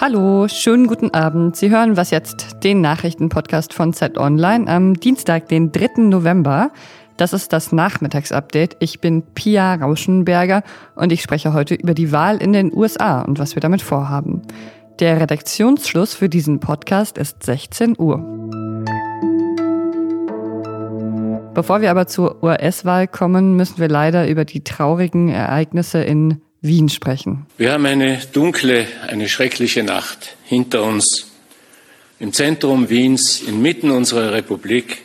Hallo, schönen guten Abend. Sie hören was jetzt, den Nachrichtenpodcast von Z Online am Dienstag, den 3. November. Das ist das Nachmittagsupdate. Ich bin Pia Rauschenberger und ich spreche heute über die Wahl in den USA und was wir damit vorhaben. Der Redaktionsschluss für diesen Podcast ist 16 Uhr. Bevor wir aber zur US-Wahl kommen, müssen wir leider über die traurigen Ereignisse in Wien sprechen. Wir haben eine dunkle, eine schreckliche Nacht hinter uns. Im Zentrum Wiens, inmitten unserer Republik,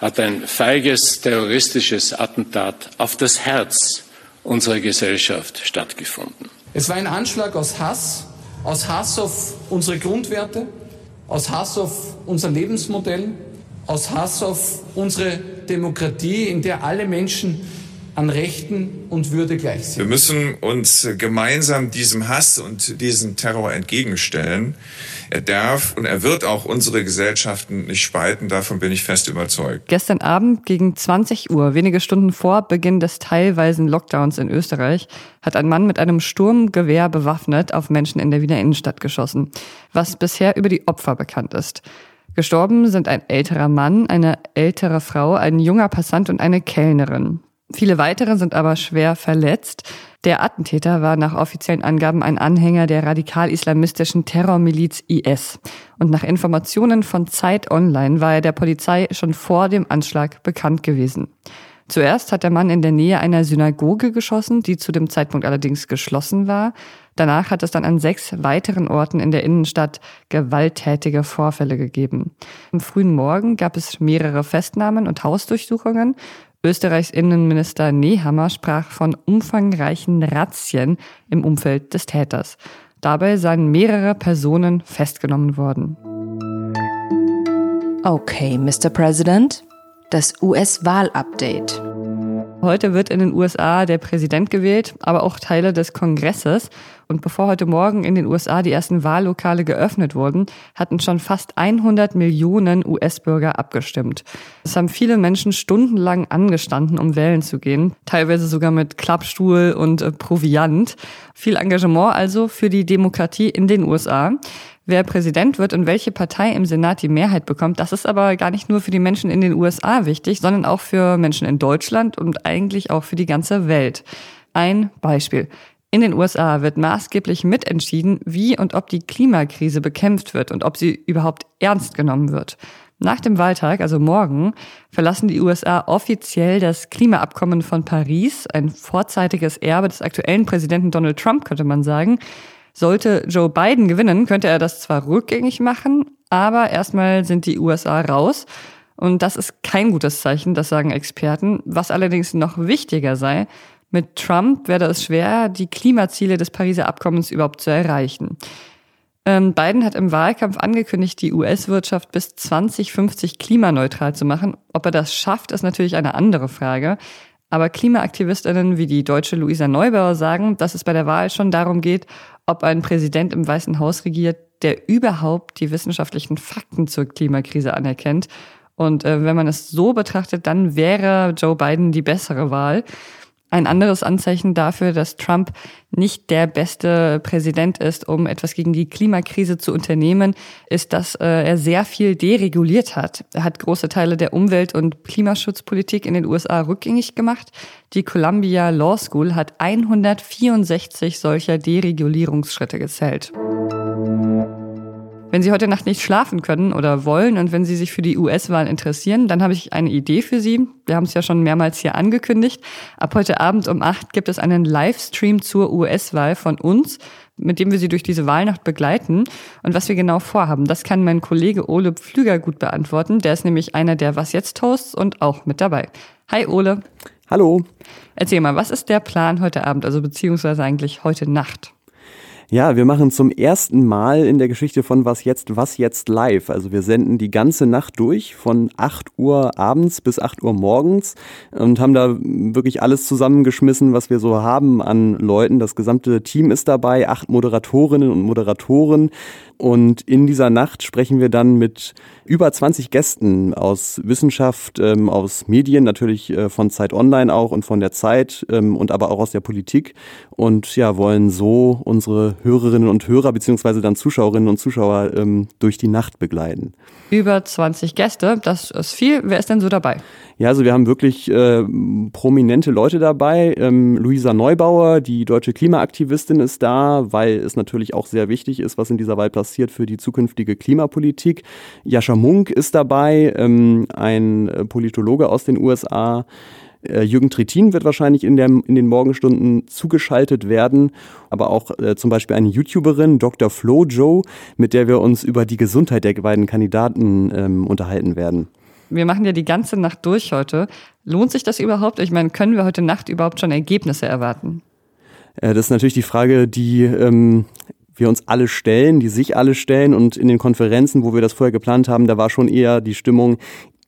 hat ein feiges terroristisches Attentat auf das Herz unserer Gesellschaft stattgefunden. Es war ein Anschlag aus Hass, aus Hass auf unsere Grundwerte, aus Hass auf unser Lebensmodell, aus Hass auf unsere Demokratie, in der alle Menschen an Rechten und Würde gleich sind. Wir müssen uns gemeinsam diesem Hass und diesem Terror entgegenstellen. Er darf und er wird auch unsere Gesellschaften nicht spalten, davon bin ich fest überzeugt. Gestern Abend gegen 20 Uhr, wenige Stunden vor Beginn des teilweisen Lockdowns in Österreich, hat ein Mann mit einem Sturmgewehr bewaffnet auf Menschen in der Wiener Innenstadt geschossen, was bisher über die Opfer bekannt ist. Gestorben sind ein älterer Mann, eine ältere Frau, ein junger Passant und eine Kellnerin. Viele weitere sind aber schwer verletzt. Der Attentäter war nach offiziellen Angaben ein Anhänger der radikal-islamistischen Terrormiliz IS. Und nach Informationen von Zeit Online war er der Polizei schon vor dem Anschlag bekannt gewesen. Zuerst hat der Mann in der Nähe einer Synagoge geschossen, die zu dem Zeitpunkt allerdings geschlossen war. Danach hat es dann an sechs weiteren Orten in der Innenstadt gewalttätige Vorfälle gegeben. Am frühen Morgen gab es mehrere Festnahmen und Hausdurchsuchungen. Österreichs Innenminister Nehammer sprach von umfangreichen Razzien im Umfeld des Täters. Dabei seien mehrere Personen festgenommen worden. Okay, Mr. President, das US-Wahl-Update. Heute wird in den USA der Präsident gewählt, aber auch Teile des Kongresses. Und bevor heute Morgen in den USA die ersten Wahllokale geöffnet wurden, hatten schon fast 100 Millionen US-Bürger abgestimmt. Es haben viele Menschen stundenlang angestanden, um wählen zu gehen, teilweise sogar mit Klappstuhl und äh, Proviant. Viel Engagement also für die Demokratie in den USA. Wer Präsident wird und welche Partei im Senat die Mehrheit bekommt, das ist aber gar nicht nur für die Menschen in den USA wichtig, sondern auch für Menschen in Deutschland und eigentlich auch für die ganze Welt. Ein Beispiel. In den USA wird maßgeblich mitentschieden, wie und ob die Klimakrise bekämpft wird und ob sie überhaupt ernst genommen wird. Nach dem Wahltag, also morgen, verlassen die USA offiziell das Klimaabkommen von Paris, ein vorzeitiges Erbe des aktuellen Präsidenten Donald Trump, könnte man sagen. Sollte Joe Biden gewinnen, könnte er das zwar rückgängig machen, aber erstmal sind die USA raus. Und das ist kein gutes Zeichen, das sagen Experten. Was allerdings noch wichtiger sei, mit Trump werde es schwer, die Klimaziele des Pariser Abkommens überhaupt zu erreichen. Ähm, Biden hat im Wahlkampf angekündigt, die US-Wirtschaft bis 2050 klimaneutral zu machen. Ob er das schafft, ist natürlich eine andere Frage. Aber Klimaaktivistinnen wie die deutsche Luisa Neubauer sagen, dass es bei der Wahl schon darum geht, ob ein Präsident im Weißen Haus regiert, der überhaupt die wissenschaftlichen Fakten zur Klimakrise anerkennt. Und äh, wenn man es so betrachtet, dann wäre Joe Biden die bessere Wahl. Ein anderes Anzeichen dafür, dass Trump nicht der beste Präsident ist, um etwas gegen die Klimakrise zu unternehmen, ist, dass äh, er sehr viel dereguliert hat. Er hat große Teile der Umwelt- und Klimaschutzpolitik in den USA rückgängig gemacht. Die Columbia Law School hat 164 solcher Deregulierungsschritte gezählt. Wenn Sie heute Nacht nicht schlafen können oder wollen und wenn Sie sich für die US-Wahl interessieren, dann habe ich eine Idee für Sie. Wir haben es ja schon mehrmals hier angekündigt. Ab heute Abend um acht gibt es einen Livestream zur US-Wahl von uns, mit dem wir Sie durch diese Wahlnacht begleiten. Und was wir genau vorhaben, das kann mein Kollege Ole Pflüger gut beantworten. Der ist nämlich einer der Was jetzt Hosts und auch mit dabei. Hi Ole. Hallo. Erzähl mal, was ist der Plan heute Abend, also beziehungsweise eigentlich heute Nacht? Ja, wir machen zum ersten Mal in der Geschichte von Was jetzt, was jetzt live. Also wir senden die ganze Nacht durch von 8 Uhr abends bis 8 Uhr morgens und haben da wirklich alles zusammengeschmissen, was wir so haben an Leuten. Das gesamte Team ist dabei, acht Moderatorinnen und Moderatoren. Und in dieser Nacht sprechen wir dann mit über 20 Gästen aus Wissenschaft, ähm, aus Medien, natürlich äh, von Zeit Online auch und von der Zeit ähm, und aber auch aus der Politik. Und ja, wollen so unsere Hörerinnen und Hörer beziehungsweise dann Zuschauerinnen und Zuschauer ähm, durch die Nacht begleiten. Über 20 Gäste, das ist viel. Wer ist denn so dabei? Ja, also wir haben wirklich äh, prominente Leute dabei. Ähm, Luisa Neubauer, die deutsche Klimaaktivistin, ist da, weil es natürlich auch sehr wichtig ist, was in dieser Wahl passiert für die zukünftige Klimapolitik. Jascha Munk ist dabei, ähm, ein äh, Politologe aus den USA. Äh, Jürgen Trittin wird wahrscheinlich in, der, in den Morgenstunden zugeschaltet werden, aber auch äh, zum Beispiel eine YouTuberin, Dr. Flo Joe, mit der wir uns über die Gesundheit der beiden Kandidaten ähm, unterhalten werden. Wir machen ja die ganze Nacht durch heute. Lohnt sich das überhaupt? Ich meine, können wir heute Nacht überhaupt schon Ergebnisse erwarten? Äh, das ist natürlich die Frage, die ähm, wir uns alle stellen, die sich alle stellen. Und in den Konferenzen, wo wir das vorher geplant haben, da war schon eher die Stimmung,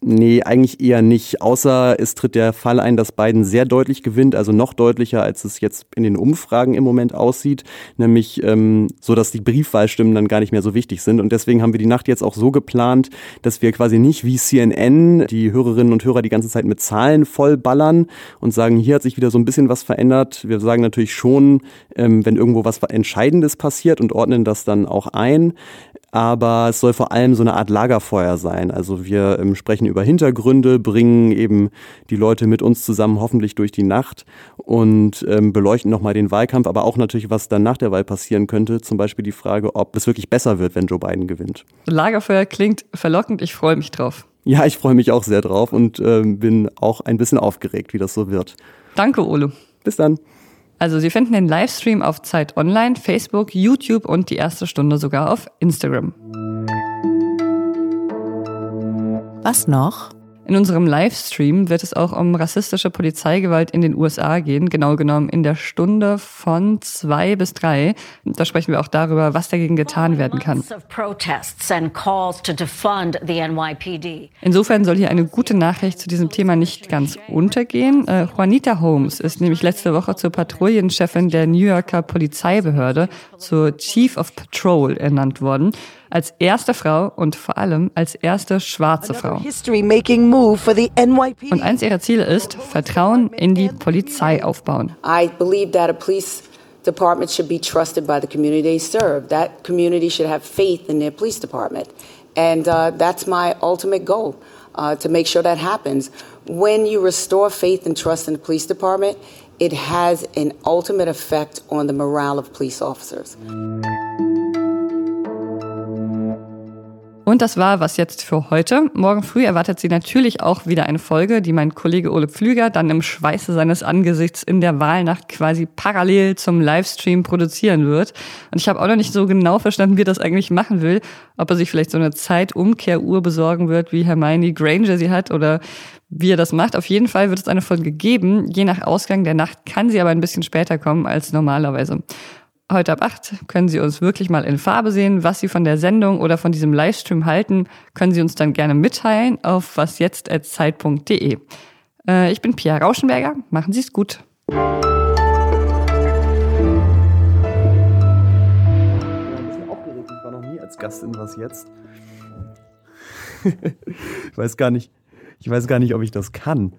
Nee, eigentlich eher nicht. Außer es tritt der Fall ein, dass Biden sehr deutlich gewinnt, also noch deutlicher, als es jetzt in den Umfragen im Moment aussieht, nämlich ähm, so, dass die Briefwahlstimmen dann gar nicht mehr so wichtig sind. Und deswegen haben wir die Nacht jetzt auch so geplant, dass wir quasi nicht wie CNN die Hörerinnen und Hörer die ganze Zeit mit Zahlen vollballern und sagen, hier hat sich wieder so ein bisschen was verändert. Wir sagen natürlich schon, ähm, wenn irgendwo was Entscheidendes passiert und ordnen das dann auch ein aber es soll vor allem so eine Art Lagerfeuer sein. Also wir ähm, sprechen über Hintergründe, bringen eben die Leute mit uns zusammen hoffentlich durch die Nacht und ähm, beleuchten nochmal den Wahlkampf, aber auch natürlich, was dann nach der Wahl passieren könnte. Zum Beispiel die Frage, ob es wirklich besser wird, wenn Joe Biden gewinnt. Lagerfeuer klingt verlockend, ich freue mich drauf. Ja, ich freue mich auch sehr drauf und ähm, bin auch ein bisschen aufgeregt, wie das so wird. Danke, Ole. Bis dann. Also Sie finden den Livestream auf Zeit Online, Facebook, YouTube und die erste Stunde sogar auf Instagram. Was noch? In unserem Livestream wird es auch um rassistische Polizeigewalt in den USA gehen, genau genommen in der Stunde von zwei bis drei. Da sprechen wir auch darüber, was dagegen getan werden kann. Insofern soll hier eine gute Nachricht zu diesem Thema nicht ganz untergehen. Äh, Juanita Holmes ist nämlich letzte Woche zur Patrouillenchefin der New Yorker Polizeibehörde, zur Chief of Patrol ernannt worden als erste Frau und vor allem als erste schwarze Frau. Und eins ihrer Ziele ist, Vertrauen in die Polizei aufbauen. I believe that a police department should be trusted by the community they serve. That community should have faith in their police department. And uh, that's my ultimate goal, uh, to make sure that happens. When you restore faith and trust in the police department, it has an ultimate effect on the morale of police officers. Und das war was jetzt für heute. Morgen früh erwartet Sie natürlich auch wieder eine Folge, die mein Kollege Ole Pflüger dann im Schweiße seines Angesichts in der Wahlnacht quasi parallel zum Livestream produzieren wird. Und ich habe auch noch nicht so genau verstanden, wie er das eigentlich machen will. Ob er sich vielleicht so eine Zeitumkehruhr besorgen wird, wie Hermione Granger sie hat oder wie er das macht. Auf jeden Fall wird es eine Folge geben. Je nach Ausgang der Nacht kann sie aber ein bisschen später kommen als normalerweise. Heute ab 8 können Sie uns wirklich mal in Farbe sehen. Was Sie von der Sendung oder von diesem Livestream halten, können Sie uns dann gerne mitteilen auf wasjetzt.zeit.de. Äh, ich bin Pia Rauschenberger. Machen Sie es gut. Ich war noch nie als Gast in Was Jetzt. ich weiß gar nicht, ich weiß gar nicht, ob ich das kann.